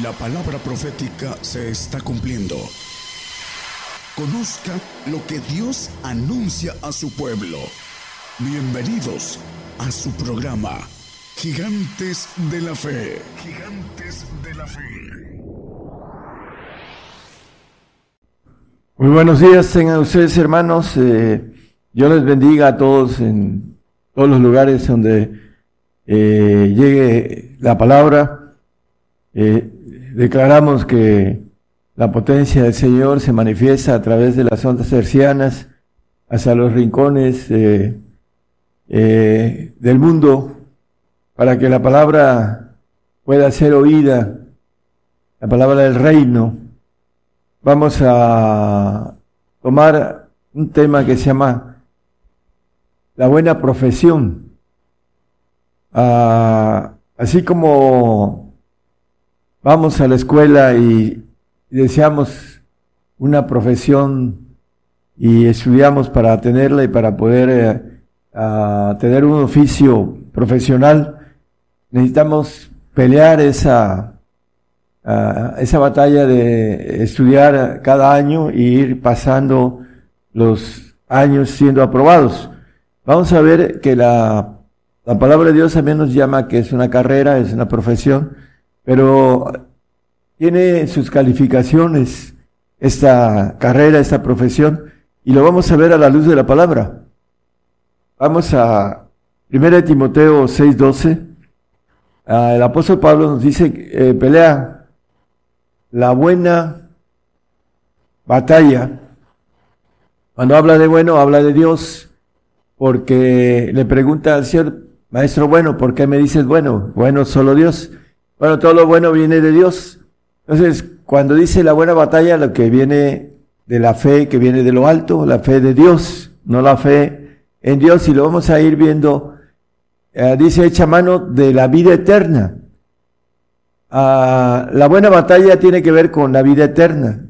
La palabra profética se está cumpliendo. Conozca lo que Dios anuncia a su pueblo. Bienvenidos a su programa, Gigantes de la Fe. Gigantes de la Fe. Muy buenos días, tengan ustedes hermanos. Eh, yo les bendiga a todos en todos los lugares donde eh, llegue la palabra. Eh, declaramos que la potencia del Señor se manifiesta a través de las ondas hercianas hacia los rincones eh, eh, del mundo para que la palabra pueda ser oída, la palabra del reino. Vamos a tomar un tema que se llama la buena profesión. Ah, así como vamos a la escuela y deseamos una profesión y estudiamos para tenerla y para poder eh, tener un oficio profesional, necesitamos pelear esa, esa batalla de estudiar cada año y ir pasando los años siendo aprobados. Vamos a ver que la, la palabra de Dios también nos llama que es una carrera, es una profesión, pero tiene sus calificaciones esta carrera, esta profesión, y lo vamos a ver a la luz de la palabra. Vamos a 1 Timoteo 6:12. Ah, el apóstol Pablo nos dice, eh, pelea la buena batalla. Cuando habla de bueno, habla de Dios, porque le pregunta al Señor, maestro bueno, ¿por qué me dices bueno? Bueno, solo Dios. Bueno, todo lo bueno viene de Dios. Entonces, cuando dice la buena batalla, lo que viene de la fe, que viene de lo alto, la fe de Dios, no la fe en Dios, y lo vamos a ir viendo, eh, dice hecha mano de la vida eterna. Ah, la buena batalla tiene que ver con la vida eterna.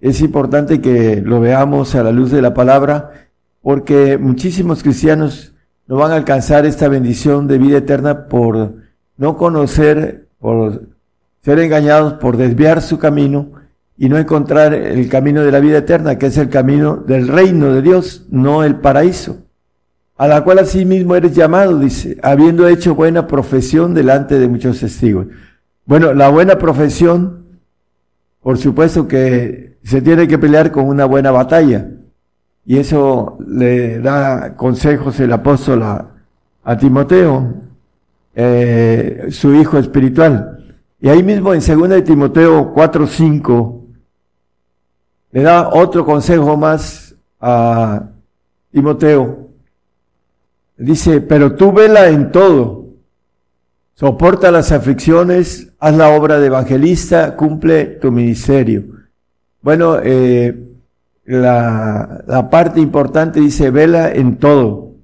Es importante que lo veamos a la luz de la palabra, porque muchísimos cristianos no van a alcanzar esta bendición de vida eterna por no conocer, por ser engañados por desviar su camino y no encontrar el camino de la vida eterna, que es el camino del reino de Dios, no el paraíso, a la cual asimismo eres llamado, dice, habiendo hecho buena profesión delante de muchos testigos. Bueno, la buena profesión, por supuesto que se tiene que pelear con una buena batalla, y eso le da consejos el apóstol a, Timoteo, eh, su hijo espiritual. Y ahí mismo en 2 de Timoteo 4, 5, le da otro consejo más a Timoteo. Dice, pero tú vela en todo, soporta las aflicciones, haz la obra de evangelista, cumple tu ministerio. Bueno, eh, la, la parte importante dice, vela en todo.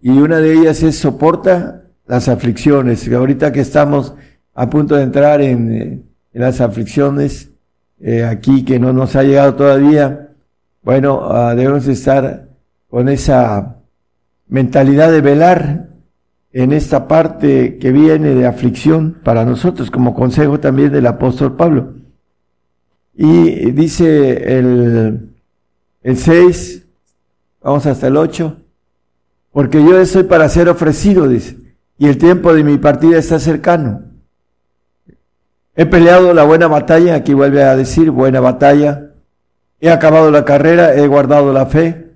Y una de ellas es soporta las aflicciones. Ahorita que estamos a punto de entrar en, eh, las aflicciones eh, aquí que no nos ha llegado todavía, bueno, uh, debemos estar con esa mentalidad de velar en esta parte que viene de aflicción para nosotros, como consejo también del apóstol Pablo. Y dice el, el 6, vamos hasta el 8, porque yo estoy para ser ofrecido, dice, y el tiempo de mi partida está cercano. He peleado la buena batalla, aquí vuelve a decir buena batalla. He acabado la carrera, he guardado la fe.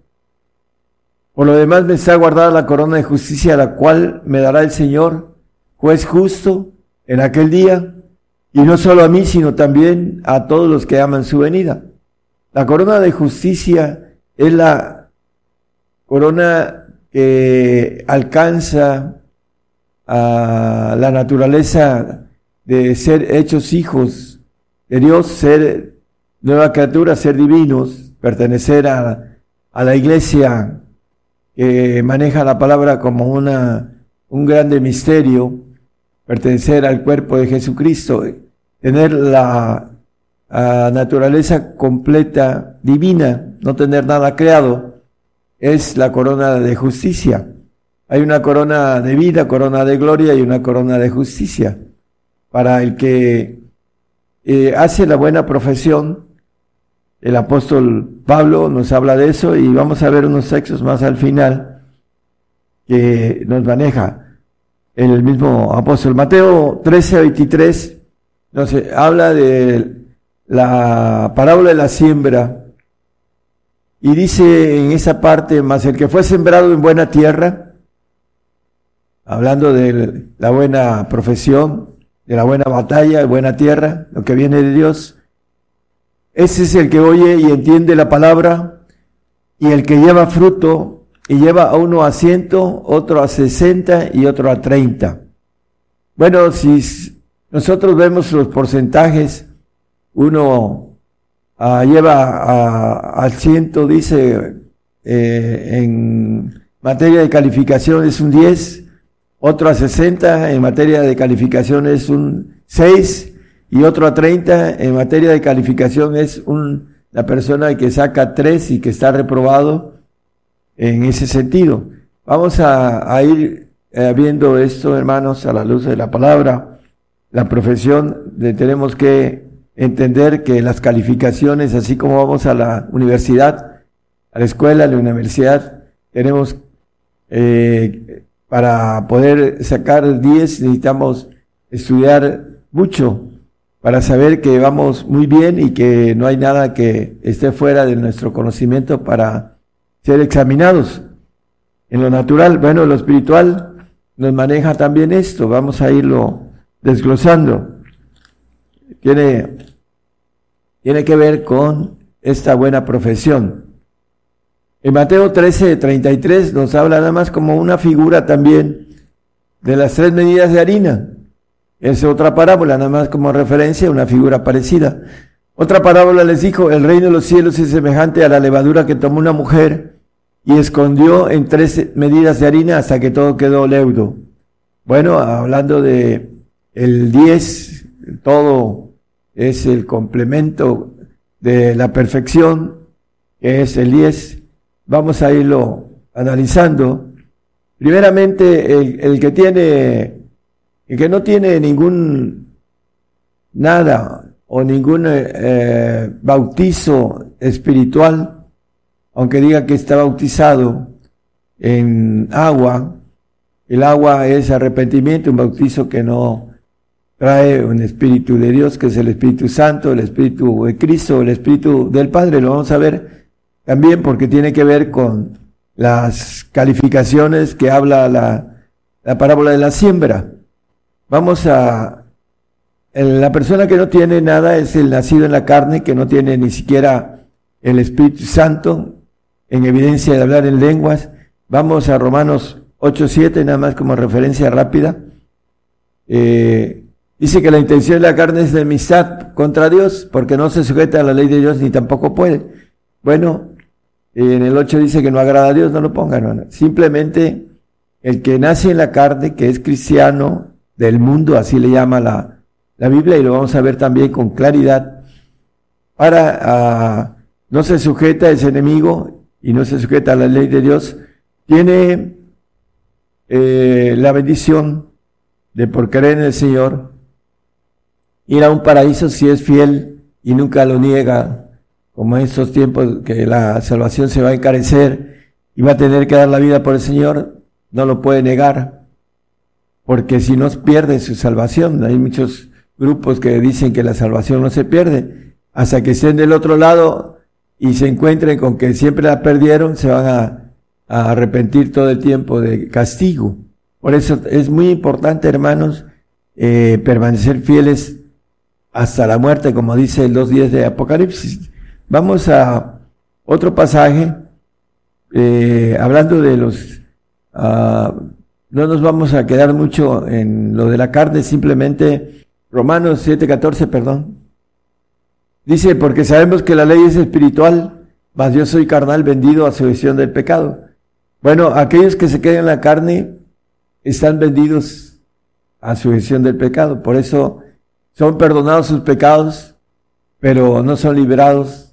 Por lo demás me está guardada la corona de justicia, la cual me dará el Señor, juez justo, en aquel día, y no solo a mí, sino también a todos los que aman su venida. La corona de justicia es la corona que alcanza a la naturaleza de ser hechos hijos de Dios, ser nueva criatura, ser divinos, pertenecer a, a la iglesia que maneja la palabra como una, un grande misterio, pertenecer al cuerpo de Jesucristo, tener la naturaleza completa, divina, no tener nada creado, es la corona de justicia. Hay una corona de vida, corona de gloria y una corona de justicia para el que eh, hace la buena profesión. El apóstol Pablo nos habla de eso y vamos a ver unos textos más al final que nos maneja el mismo apóstol. Mateo 13, 23 nos habla de la parábola de la siembra y dice en esa parte, más el que fue sembrado en buena tierra, hablando de la buena profesión, de la buena batalla, de buena tierra, lo que viene de Dios. Ese es el que oye y entiende la palabra y el que lleva fruto y lleva a uno a ciento, otro a sesenta y otro a treinta. Bueno, si nosotros vemos los porcentajes, uno ah, lleva al ciento, dice, eh, en materia de calificación es un 10, otro a 60 en materia de calificación es un 6 y otro a 30 en materia de calificación es un, la persona que saca 3 y que está reprobado en ese sentido. Vamos a, ir eh, viendo esto, hermanos, a la luz de la palabra. La profesión de, tenemos que entender que las calificaciones, así como vamos a la universidad, a la escuela, a la universidad, tenemos eh, para poder sacar 10 necesitamos estudiar mucho para saber que vamos muy bien y que no hay nada que esté fuera de nuestro conocimiento para ser examinados. En lo natural, bueno, lo espiritual nos maneja también esto, vamos a irlo desglosando. Tiene, tiene que ver con esta buena profesión. En Mateo 13, 33 nos habla nada más como una figura también de las tres medidas de harina. Es otra parábola, nada más como referencia, una figura parecida. Otra parábola les dijo, el reino de los cielos es semejante a la levadura que tomó una mujer y escondió en tres medidas de harina hasta que todo quedó leudo. Bueno, hablando de el 10, todo es el complemento de la perfección, que es el 10 vamos a irlo analizando. Primeramente, el, que tiene, el que no tiene ningún nada o ningún eh, bautizo espiritual, aunque diga que está bautizado en agua, el agua es arrepentimiento, un bautizo que no trae un espíritu de Dios, que es el Espíritu Santo, el Espíritu de Cristo, el Espíritu del Padre, lo vamos a ver también porque tiene que ver con las calificaciones que habla la, la parábola de la siembra. Vamos a... La persona que no tiene nada es el nacido en la carne, que no tiene ni siquiera el Espíritu Santo en evidencia de hablar en lenguas. Vamos a Romanos 8.7, nada más como referencia rápida. Eh, dice que la intención de la carne es de amistad contra Dios, porque no se sujeta a la ley de Dios ni tampoco puede. Bueno, en el 8 dice que no agrada a Dios, no lo pongan. Simplemente el que nace en la carne, que es cristiano del mundo, así le llama la, la Biblia, y lo vamos a ver también con claridad, para ah, no se sujeta a ese enemigo y no se sujeta a la ley de Dios, tiene eh, la bendición de por creer en el Señor, ir a un paraíso si es fiel y nunca lo niega, como en estos tiempos que la salvación se va a encarecer y va a tener que dar la vida por el Señor, no lo puede negar, porque si no pierde su salvación. Hay muchos grupos que dicen que la salvación no se pierde, hasta que estén del otro lado y se encuentren con que siempre la perdieron, se van a, arrepentir todo el tiempo de castigo. Por eso es muy importante, hermanos, eh, permanecer fieles hasta la muerte, como dice el 2.10 de Apocalipsis. Vamos a otro pasaje, eh, hablando de los... Ah, no nos vamos a quedar mucho en lo de la carne, simplemente Romanos 7:14, perdón. Dice, porque sabemos que la ley es espiritual, mas yo soy carnal vendido a sujeción del pecado. Bueno, aquellos que se quedan en la carne están vendidos a sujeción del pecado. Por eso son perdonados sus pecados, pero no son liberados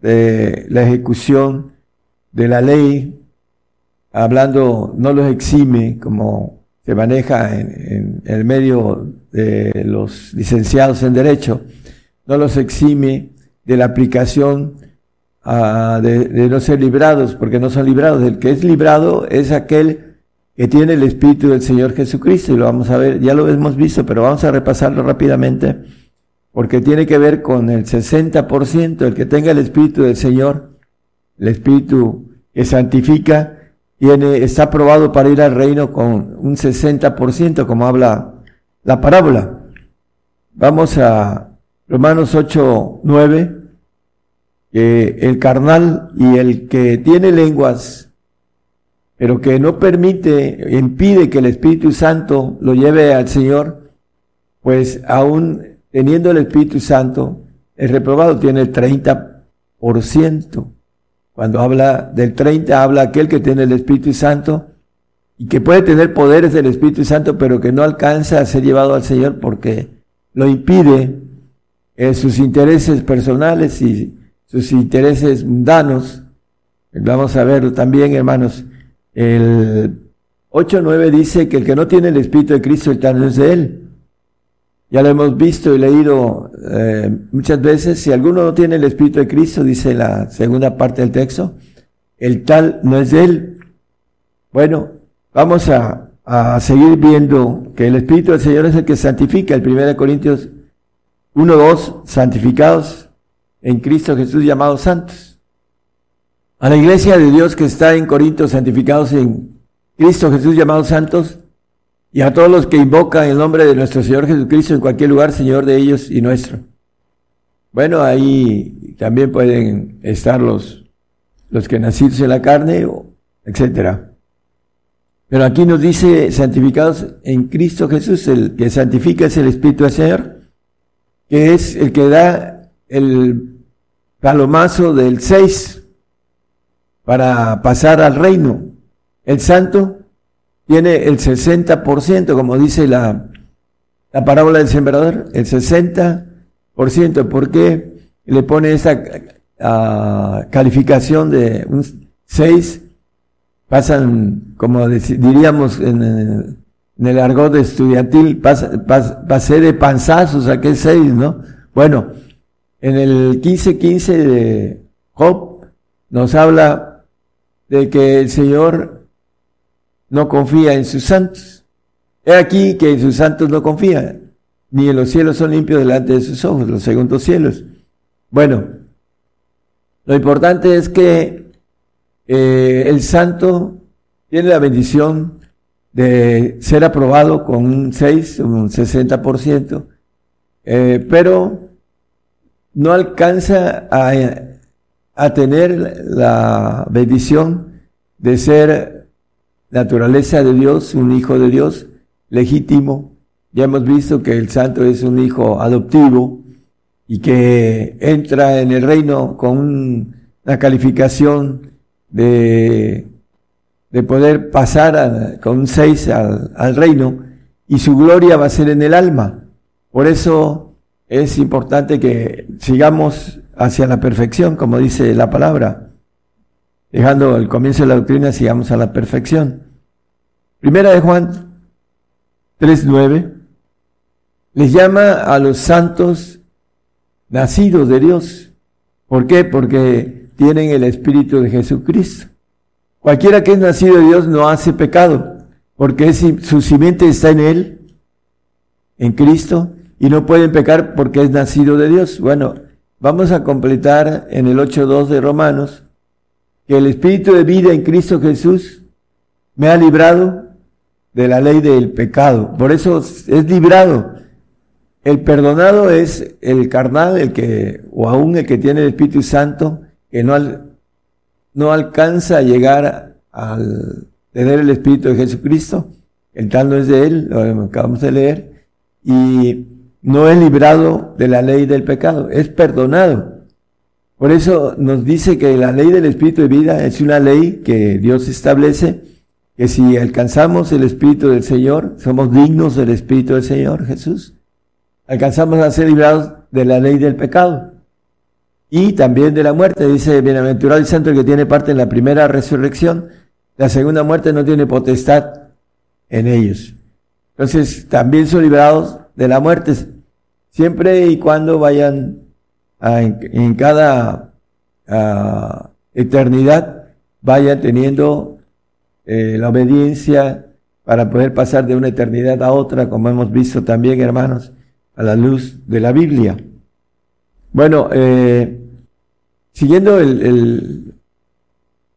de la ejecución de la ley, hablando, no los exime como se maneja en, el medio de los licenciados en Derecho, no los exime de la aplicación ah, de, de, no ser librados, porque no son librados. El que es librado es aquel que tiene el Espíritu del Señor Jesucristo, y lo vamos a ver, ya lo hemos visto, pero vamos a repasarlo rápidamente, porque tiene que ver con el 60%, el que tenga el Espíritu del Señor, el Espíritu que santifica, tiene, está aprobado para ir al reino con un 60%, como habla la parábola. Vamos a Romanos 8, 9, que el carnal y el que tiene lenguas, pero que no permite, impide que el Espíritu Santo lo lleve al Señor, pues aún teniendo el Espíritu Santo, el reprobado tiene el 30%. Cuando habla del 30, habla aquel que tiene el Espíritu Santo y que puede tener poderes del Espíritu Santo, pero que no alcanza a ser llevado al Señor porque lo impide en sus intereses personales y sus intereses mundanos. Vamos a ver también, hermanos. El 8.9 dice que el que no tiene el Espíritu de Cristo, tal no es de él. Ya lo hemos visto y leído eh, muchas veces. Si alguno no tiene el Espíritu de Cristo, dice la segunda parte del texto, el tal no es de él. Bueno, vamos a, a seguir viendo que el Espíritu del Señor es el que santifica. El 1 Corintios 1.2, santificados en Cristo Jesús llamados santos. A la iglesia de Dios que está en Corinto, santificados en Cristo Jesús llamados santos, y a todos los que invocan el nombre de nuestro Señor Jesucristo en cualquier lugar, Señor de ellos y nuestro. Bueno, ahí también pueden estar los, los que nacieron en la carne, etcétera. Pero aquí nos dice santificados en Cristo Jesús, el que santifica es el Espíritu del Señor, que es el que da el palomazo del 6 para pasar al reino. El santo tiene el 60%, como dice la, la parábola del sembrador, el 60%. ¿Por qué le pone esa calificación de un 6? Pasan, como diríamos en, el argot estudiantil, pasé de panzazos a que 6, ¿no? Bueno, en el 15.15 de Job nos habla de que el Señor no confía en sus santos. He aquí que en sus santos no confía, ni en los cielos son limpios delante de sus ojos, los segundos cielos. Bueno, lo importante es que eh, el santo tiene la bendición de ser aprobado con un 6, un 60%, eh, pero no alcanza a, a tener la bendición de ser naturaleza de Dios, un hijo de Dios legítimo. Ya hemos visto que el santo es un hijo adoptivo y que entra en el reino con una calificación de, de poder pasar con un 6 al, al reino y su gloria va a ser en el alma. Por eso es importante que sigamos hacia la perfección, como dice la palabra dejando el comienzo de la doctrina, sigamos a la perfección. Primera de Juan 3.9 les llama a los santos nacidos de Dios. ¿Por qué? Porque tienen el Espíritu de Jesucristo. Cualquiera que es nacido de Dios no hace pecado, porque su simiente está en Él, en Cristo, y no pueden pecar porque es nacido de Dios. Bueno, vamos a completar en el 8.2 de Romanos que el Espíritu de vida en Cristo Jesús me ha librado de la ley del pecado. Por eso es librado. El perdonado es el carnal, el que, o aún el que tiene el Espíritu Santo, que no, no alcanza a llegar al tener el Espíritu de Jesucristo. El tal no es de él, lo acabamos de leer, y no es librado de la ley del pecado, es perdonado. Por eso nos dice que la ley del Espíritu de vida es una ley que Dios establece, que si alcanzamos el Espíritu del Señor, somos dignos del Espíritu del Señor Jesús, alcanzamos a ser librados de la ley del pecado y también de la muerte. Dice, bienaventurado y santo que tiene parte en la primera resurrección, la segunda muerte no tiene potestad en ellos. Entonces, también son librados de la muerte. siempre y cuando vayan en, cada eternidad, vayan teniendo eh, la obediencia para poder pasar de una eternidad a otra, como hemos visto también, hermanos, a la luz de la Biblia. Bueno, eh, siguiendo el,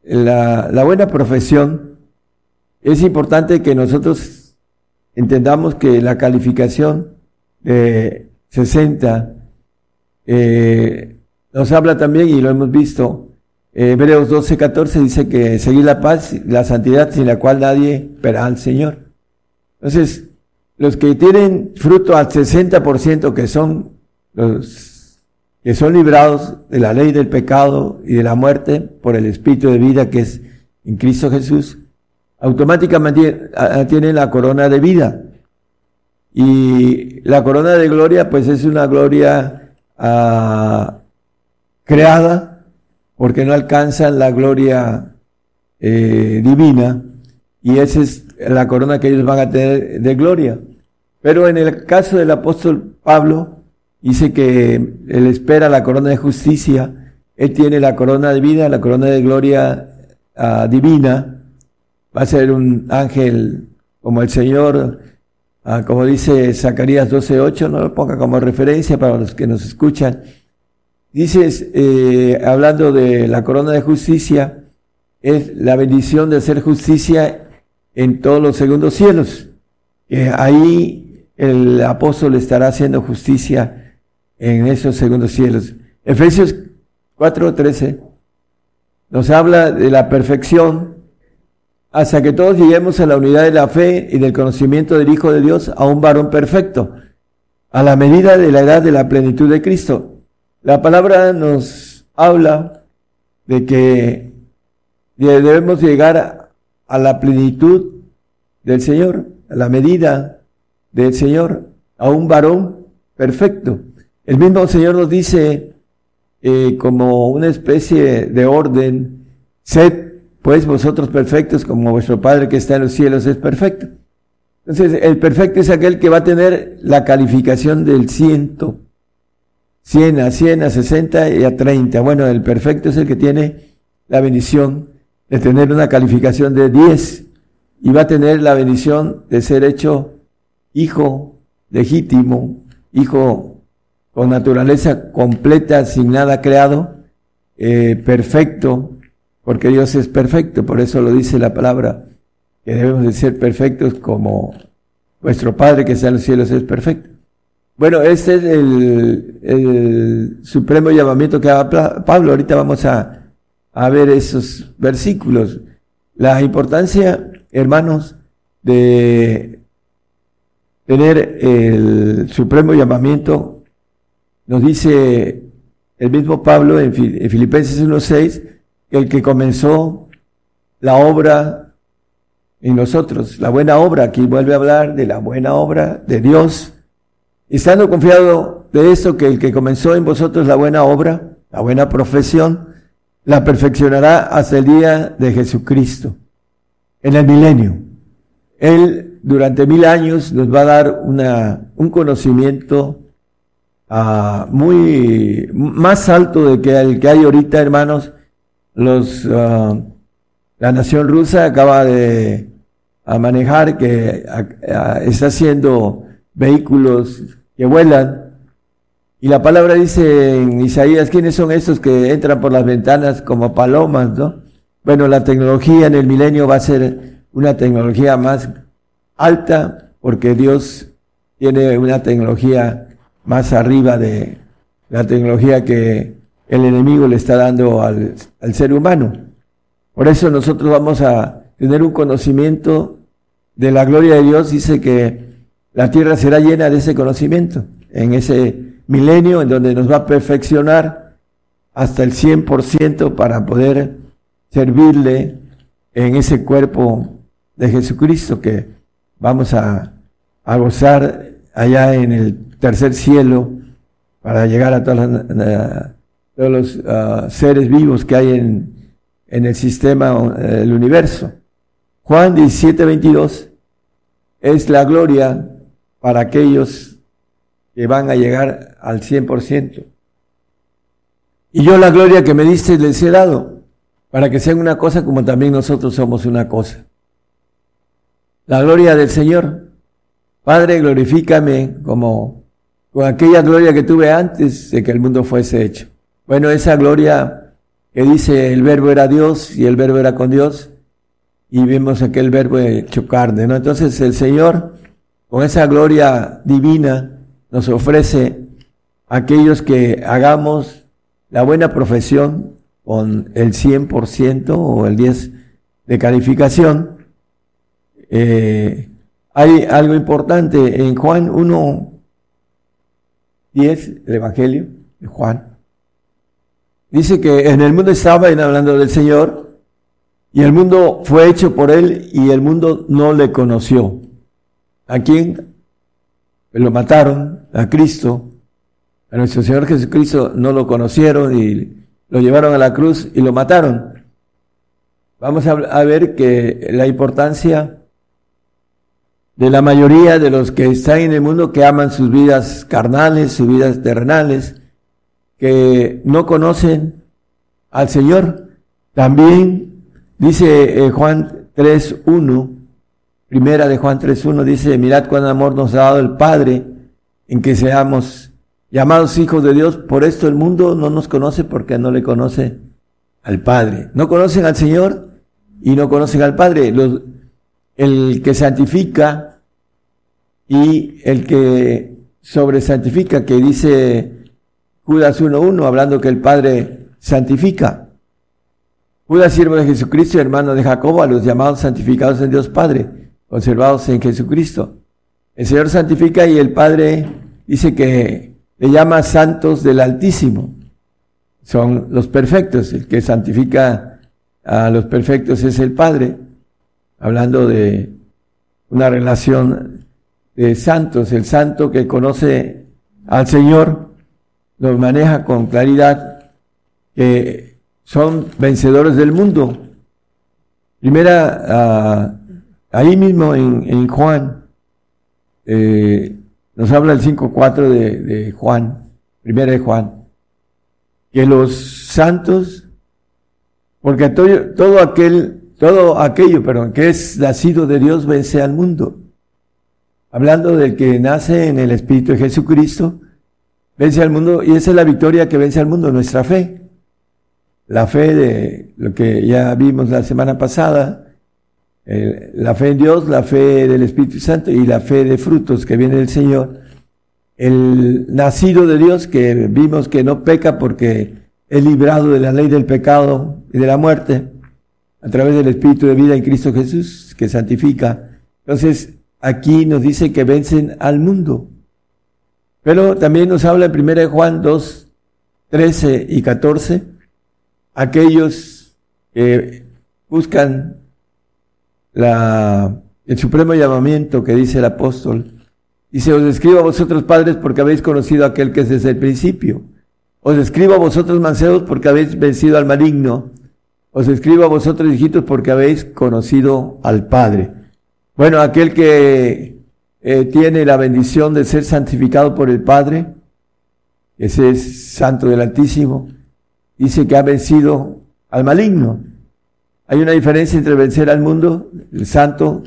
la, la buena profesión, es importante que nosotros entendamos que la calificación de 60 eh, nos habla también, y lo hemos visto, eh, Hebreos 12, 14 dice que seguir la paz, la santidad sin la cual nadie verá al Señor. Entonces, los que tienen fruto al 60% que son los que son librados de la ley del pecado y de la muerte por el Espíritu de vida que es en Cristo Jesús, automáticamente tienen la corona de vida. Y la corona de gloria, pues es una gloria ah, creada, porque no alcanzan la gloria eh, divina, y esa es la corona que ellos van a tener de gloria. Pero en el caso del apóstol Pablo, dice que él espera la corona de justicia, él tiene la corona de vida, la corona de gloria ah, divina, va a ser un ángel como el Señor, ah, como dice Zacarías 12.8, no lo ponga como referencia para los que nos escuchan. Dice, eh, hablando de la corona de justicia, es la bendición de hacer justicia en todos los segundos cielos. ahí el apóstol estará haciendo justicia en esos segundos cielos. Efesios 4:13 nos habla de la perfección hasta que todos lleguemos a la unidad de la fe y del conocimiento del Hijo de Dios, a un varón perfecto, a la medida de la edad de la plenitud de Cristo. La palabra nos habla de que debemos llegar a la plenitud del Señor, a la medida del Señor, a un varón perfecto. El mismo Señor nos dice eh, como una especie de orden, sed pues vosotros perfectos como vuestro Padre que está en los cielos es perfecto. Entonces, el perfecto es aquel que va a tener la calificación del ciento, 100 a 100, a 60 y a 30. Bueno, el perfecto es el que tiene la bendición de tener una calificación de 10 y va a tener la bendición de ser hecho hijo legítimo, hijo con naturaleza completa, sin nada creado, eh, perfecto, porque Dios es perfecto, por eso lo dice la palabra, que debemos de ser perfectos como vuestro Padre que está en los cielos es perfecto. Bueno, este es el, el supremo llamamiento que haga Pablo. Ahorita vamos a, a ver esos versículos. La importancia, hermanos, de tener el supremo llamamiento nos dice el mismo Pablo en, Filipenses 1.6, el que comenzó la obra en nosotros, la buena obra, aquí vuelve a hablar de la buena obra de Dios, estando confiado de eso, que el que comenzó en vosotros la buena obra, la buena profesión, la perfeccionará hasta el día de Jesucristo, en el milenio. Él durante mil años nos va a dar una, un conocimiento Ah, muy más alto de que el que hay ahorita, hermanos. Los ah, la nación rusa acaba de manejar que está haciendo vehículos que vuelan. Y la palabra dice en Isaías, ¿quiénes son estos que entran por las ventanas como palomas, no? Bueno, la tecnología en el milenio va a ser una tecnología más alta porque Dios tiene una tecnología más arriba de la tecnología que el enemigo le está dando al, ser humano. Por eso nosotros vamos a tener un conocimiento de la gloria de Dios. Dice que la tierra será llena de ese conocimiento en ese milenio en donde nos va a perfeccionar hasta el 100% para poder servirle en ese cuerpo de Jesucristo que vamos a, a gozar allá en el tercer cielo para llegar a todos los ah, seres vivos que hay en, en el sistema, el universo. Juan 17, 22 es la gloria para aquellos que van a llegar al 100%. Y yo la gloria que me diste les he dado, para que sean una cosa como también nosotros somos una cosa. La gloria del Señor. Padre, glorifícame como con aquella gloria que tuve antes de que el mundo fuese hecho. Bueno, esa gloria que dice el verbo era Dios y el verbo era con Dios, y vemos aquel verbo hecho carne, ¿no? Entonces el Señor, con esa gloria divina, nos ofrece a aquellos que hagamos la buena profesión con el 100% o el 10% de calificación. Eh, hay algo importante en Juan 1, 10, el Evangelio de Juan. Dice que en el mundo estaba, hablando del Señor, y el mundo fue hecho por él y el mundo no le conoció. ¿A quién? Lo mataron, a Cristo. A nuestro Señor Jesucristo no lo conocieron y lo llevaron a la cruz y lo mataron. Vamos a, ver que la importancia de la mayoría de los que están en el mundo que aman sus vidas carnales, sus vidas terrenales, que no conocen al Señor, también Dice eh, Juan 3.1, primera de Juan 3.1, dice, mirad cuán amor nos ha dado el Padre en que seamos llamados hijos de Dios. Por esto el mundo no nos conoce porque no le conoce al Padre. No conocen al Señor y no conocen al Padre. el que santifica y el que sobresantifica, que dice Judas 1.1, hablando que el Padre santifica. Judas, siervo de Jesucristo hermano de Jacobo, a los llamados santificados en Dios Padre, conservados en Jesucristo. El Señor santifica y el Padre dice que le llama santos del Altísimo. Son los perfectos. El que santifica a los perfectos es el Padre, hablando de una relación de santos. El santo que conoce al Señor lo maneja con claridad, que son vencedores del mundo. Primera, ah, ahí mismo en, Juan, eh, nos habla el 5.4 de, de Juan, primera de Juan, que los santos, porque todo, todo aquel, todo aquello, perdón, que es nacido de Dios vence al mundo. Hablando del que nace en el Espíritu de Jesucristo, vence al mundo, y esa es la victoria que vence al mundo, nuestra fe la fe de lo que ya vimos la semana pasada, la fe en Dios, la fe del Espíritu Santo y la fe de frutos que viene del Señor, el nacido de Dios que vimos que no peca porque es librado de la ley del pecado y de la muerte a través del Espíritu de vida en Cristo Jesús que santifica. Entonces, aquí nos dice que vencen al mundo. Pero también nos habla en 1 Juan 2, 13 y 14 aquellos que buscan la, el supremo llamamiento que dice el apóstol. Dice, os escribo a vosotros padres porque habéis conocido a aquel que es desde el principio. Os escribo a vosotros mancebos porque habéis vencido al maligno. Os escribo a vosotros hijitos porque habéis conocido al Padre. Bueno, aquel que eh, tiene la bendición de ser santificado por el Padre, ese es santo del Altísimo, dice que ha vencido al maligno. Hay una diferencia entre vencer al mundo, el santo,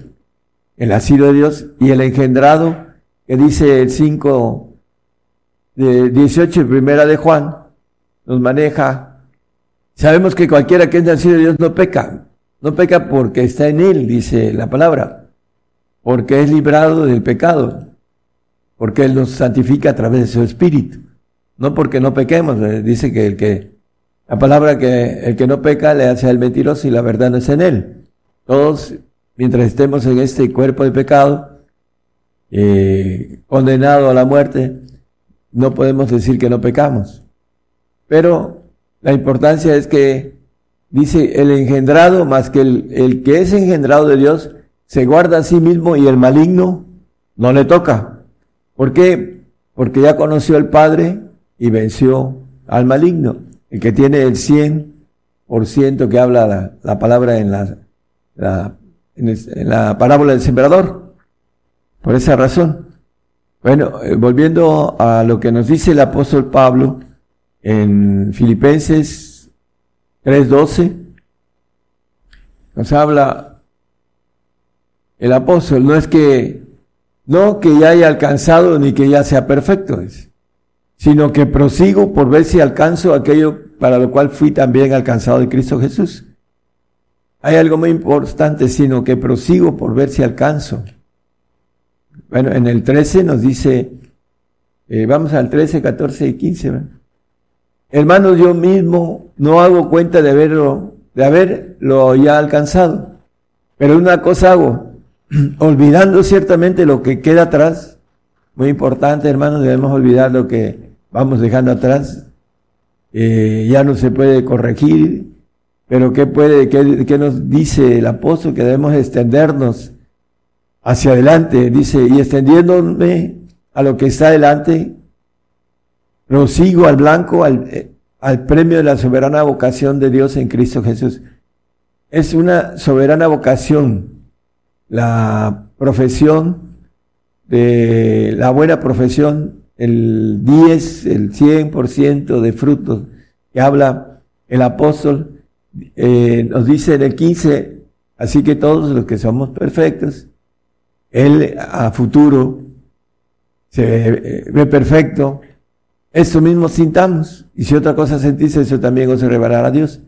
el nacido de Dios, y el engendrado, que dice el 5 de 18, primera de Juan, nos maneja. Sabemos que cualquiera que es nacido de Dios no peca. No peca porque está en él, dice la palabra. Porque es librado del pecado. Porque Él nos santifica a través de su espíritu. No porque no pequemos. Eh, dice que el que la palabra que el que no peca le hace al mentiroso y la verdad no es en él. Todos, mientras estemos en este cuerpo de pecado, eh, condenado a la muerte, no podemos decir que no pecamos. Pero la importancia es que dice el engendrado más que el, el que es engendrado de Dios se guarda a sí mismo y el maligno no le toca. ¿Por qué? Porque ya conoció al Padre y venció al maligno el que tiene el 100% que habla la, palabra en la, en, la parábola del sembrador. Por esa razón. Bueno, eh, volviendo a lo que nos dice el apóstol Pablo en Filipenses 3:12, nos habla el apóstol, no es que no que ya haya alcanzado ni que ya sea perfecto, sino que prosigo por ver si alcanzo aquello para lo cual fui también alcanzado de Cristo Jesús. Hay algo muy importante, sino que prosigo por ver si alcanzo. Bueno, en el 13 nos dice, eh, vamos al 13, 14 y 15. Hermanos, yo mismo no hago cuenta de haberlo, de haberlo ya alcanzado. Pero una cosa hago, olvidando ciertamente lo que queda atrás, muy importante, hermanos, debemos olvidar lo que vamos dejando atrás. Eh, ya no se puede corregir, pero ¿qué, puede, qué, qué nos dice el apóstol? Que debemos extendernos hacia adelante. Dice, y extendiéndome a lo que está adelante, prosigo al blanco, al, eh, al premio de la soberana vocación de Dios en Cristo Jesús. Es una soberana vocación la profesión de la buena profesión, el 10, el 100% de frutos que habla el apóstol, eh, nos dice en el 15, así que todos los que somos perfectos, él a futuro se ve perfecto, eso mismo sintamos, y si otra cosa sentís, eso también os revelará a Dios.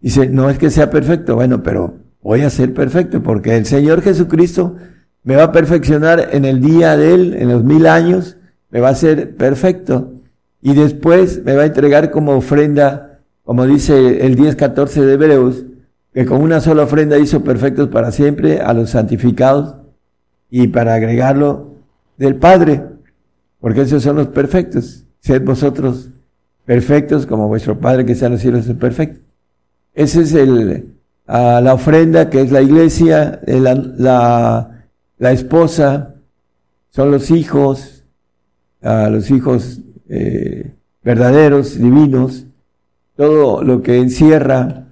Dice, no es que sea perfecto, bueno, pero voy a ser perfecto, porque el Señor Jesucristo me va a perfeccionar en el día de Él, en los mil años, me va a ser perfecto. Y después me va a entregar como ofrenda, como dice el 10.14 de Hebreos, que con una sola ofrenda hizo perfectos para siempre a los santificados y para agregarlo del Padre, porque esos son los perfectos. Sed vosotros perfectos como vuestro Padre que está en los cielos es perfecto. Ese es el, a la ofrenda que es la iglesia, eh, la, la, esposa, son los hijos, a los hijos eh, verdaderos, divinos, todo lo que encierra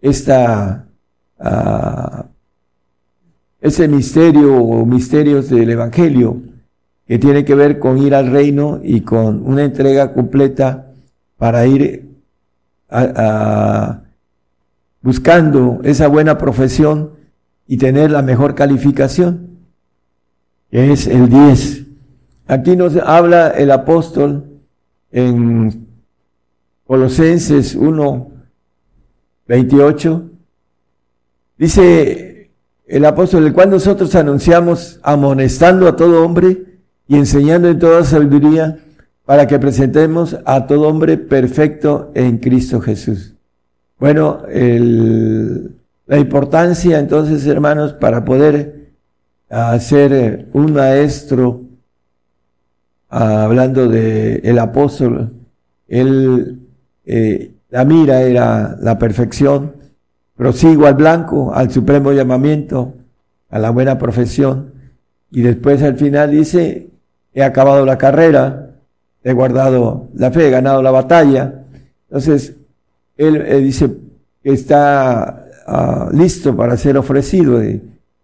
esta, ese misterio o misterios del Evangelio que tiene que ver con ir al reino y con una entrega completa para ir a buscando esa buena profesión y tener la mejor calificación, es el 10. Aquí nos habla el apóstol en Colosenses 1, 28. Dice el apóstol, el cual nosotros anunciamos amonestando a todo hombre y enseñando en toda sabiduría para que presentemos a todo hombre perfecto en Cristo Jesús. Bueno, la importancia entonces, hermanos, para poder ser eh, un maestro, hablando de el apóstol, él, eh, la mira era la perfección, prosigo al blanco, al supremo llamamiento, a la buena profesión, y después al final dice, he acabado la carrera, he guardado la fe, he ganado la batalla. Entonces, él dice que está ah, listo para ser ofrecido.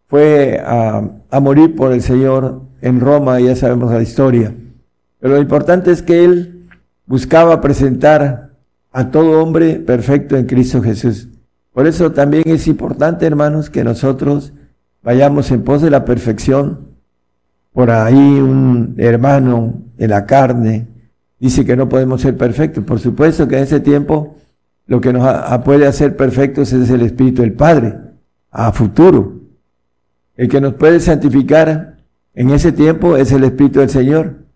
Fue a, morir por el Señor en Roma, ya sabemos la historia. Pero lo importante es que él buscaba presentar a todo hombre perfecto en Cristo Jesús. Por eso también es importante, hermanos, que nosotros vayamos en pos de la perfección. Por ahí un hermano en la carne dice que no podemos ser perfectos. Por supuesto que en ese tiempo lo que nos puede hacer perfectos es el Espíritu del Padre, a futuro. El que nos puede santificar en ese tiempo es el Espíritu del Señor,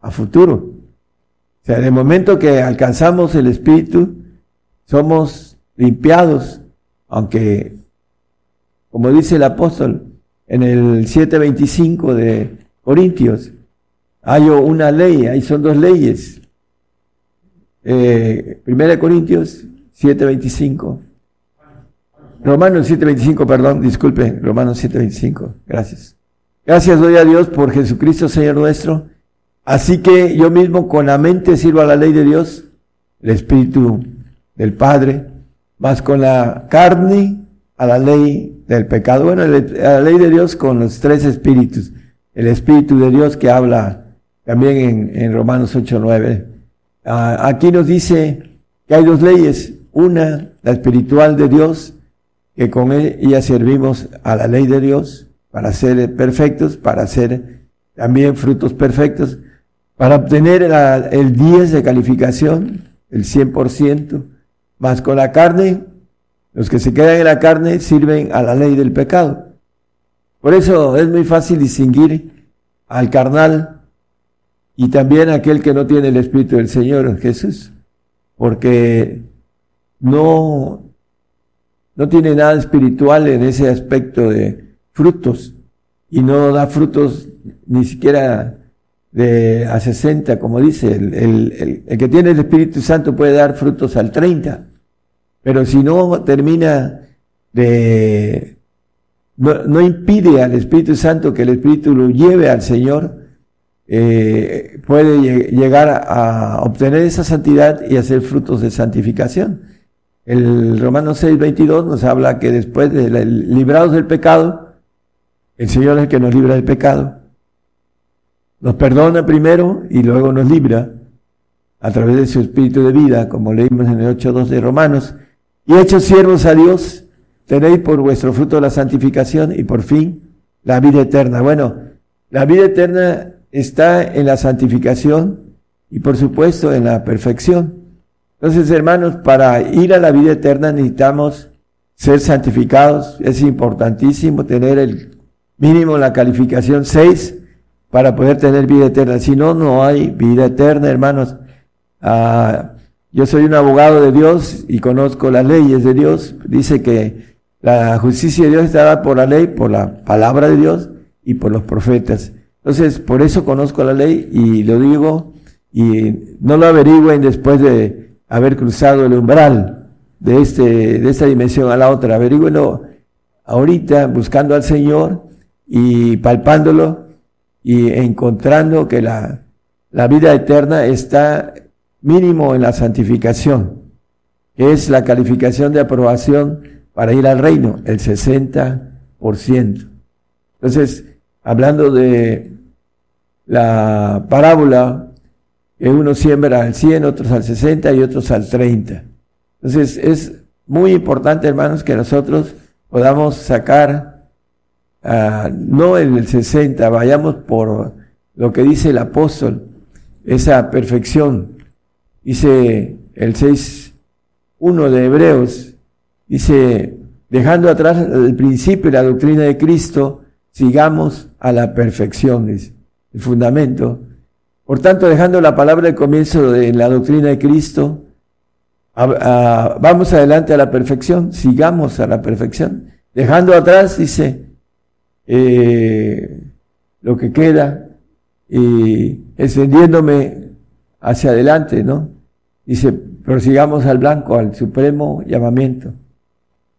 a futuro. O sea, el momento que alcanzamos el Espíritu, somos limpiados, aunque, como dice el apóstol en el 7.25 de Corintios, hay una ley, ahí son dos leyes, eh, Primera de Corintios 7.25. Romanos 7.25, perdón, disculpe, Romanos 7.25. Gracias. Gracias doy a Dios por Jesucristo, Señor nuestro. Así que yo mismo con la mente sirvo a la ley de Dios, el Espíritu del Padre, más con la carne a la ley del pecado. Bueno, a la ley de Dios con los tres espíritus. el Espíritu de Dios que habla también en, en Romanos 8.9. Ah, aquí nos dice que hay dos leyes, una, la espiritual de Dios, que con ella servimos a la ley de Dios para ser perfectos, para hacer también frutos perfectos, para obtener el 10 de calificación, el 100%, más con la carne, los que se quedan en la carne sirven a la ley del pecado. Por eso es muy fácil distinguir al carnal y también aquel que no tiene el Espíritu del Señor Jesús, porque no, no tiene nada espiritual en ese aspecto de frutos. Y no da frutos ni siquiera de a 60, como dice, el, el, que tiene el Espíritu Santo puede dar frutos al 30, pero si no termina de, no impide al Espíritu Santo que el Espíritu lo lleve al Señor, eh, puede llegar a obtener esa santidad y hacer frutos de santificación. El Romano 6, 22 nos habla que después de librados del pecado, el Señor es el que nos libra del pecado. Nos perdona primero y luego nos libra a través de su espíritu de vida, como leímos en el 8.2 de Romanos. Y hechos siervos a Dios, tenéis por vuestro fruto la santificación y por fin la vida eterna. Bueno, la vida eterna está en la santificación y por supuesto en la perfección. Entonces, hermanos, para ir a la vida eterna necesitamos ser santificados. Es importantísimo tener el mínimo la calificación 6 para poder tener vida eterna. Si no, no hay vida eterna, hermanos. Ah, yo soy un abogado de Dios y conozco las leyes de Dios. Dice que la justicia de Dios está dada por la ley, por la palabra de Dios y por los profetas. Entonces, por eso conozco la ley y lo digo y no lo averigüen después de haber cruzado el umbral de, este, de esta dimensión a la otra. Averigüenlo ahorita buscando al Señor y palpándolo y encontrando que la, la vida eterna está mínimo en la santificación, que es la calificación de aprobación para ir al reino, el 60%. Entonces, hablando de la parábola, que uno siembra al 100, otros al 60 y otros al 30. Entonces es muy importante, hermanos, que nosotros podamos sacar, uh, no el 60, vayamos por lo que dice el apóstol, esa perfección. Dice el 6.1 de Hebreos, dice, dejando atrás el principio y la doctrina de Cristo, sigamos a la perfección. Dice el fundamento. Por tanto, dejando la palabra de comienzo de la doctrina de Cristo, vamos adelante a la perfección, sigamos a la perfección. Dejando atrás, dice, eh, lo que queda y extendiéndome hacia adelante, ¿no? Dice, prosigamos al blanco, al supremo llamamiento.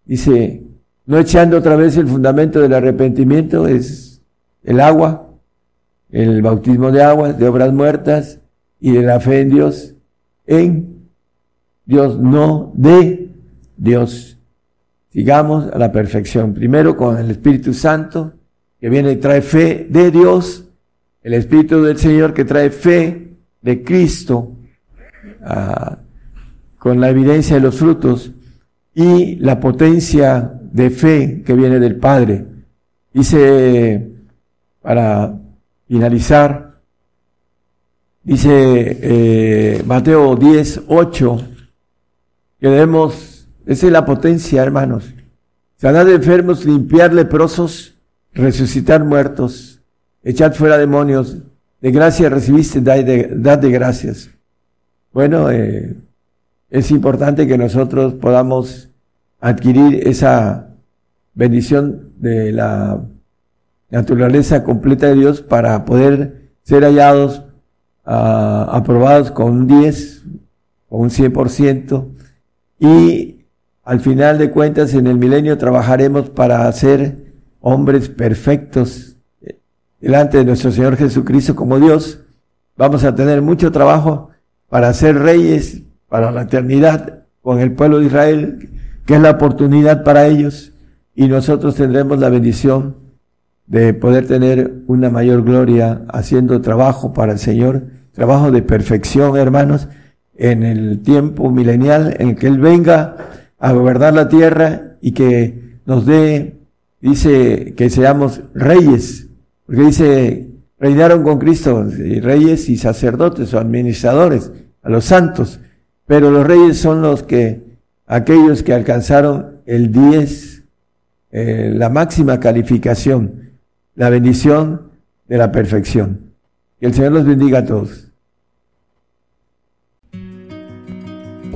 Dice, no echando otra vez el fundamento del arrepentimiento, es el agua, el bautismo de agua, de obras muertas y de la fe en Dios, en Dios, no de Dios. Sigamos a la perfección. Primero con el Espíritu Santo, que viene y trae fe de Dios, el Espíritu del Señor que trae fe de Cristo, ah, con la evidencia de los frutos, y la potencia de fe que viene del Padre. Dice, para finalizar, dice eh, Mateo 10, 8, que debemos, esa es la potencia, hermanos, sanar de enfermos, limpiar leprosos, resucitar muertos, echar fuera demonios, de gracia recibiste, dad de, de gracias. Bueno, eh, es importante que nosotros podamos adquirir esa bendición de la naturaleza completa de Dios para poder ser hallados, uh, aprobados con un 10, con un 100%, y al final de cuentas en el milenio trabajaremos para ser hombres perfectos eh, delante de nuestro Señor Jesucristo como Dios. Vamos a tener mucho trabajo para ser reyes para la eternidad con el pueblo de Israel, que es la oportunidad para ellos, y nosotros tendremos la bendición de poder tener una mayor gloria haciendo trabajo para el Señor, trabajo de perfección, hermanos, en el tiempo milenial en que Él venga a gobernar la tierra y que nos dé, dice, que seamos reyes, porque dice, reinaron con Cristo, reyes y sacerdotes o administradores, a los santos, pero los reyes son los que, aquellos que alcanzaron el 10, eh, la máxima calificación, la bendición de la perfección. Que el Señor los bendiga a todos.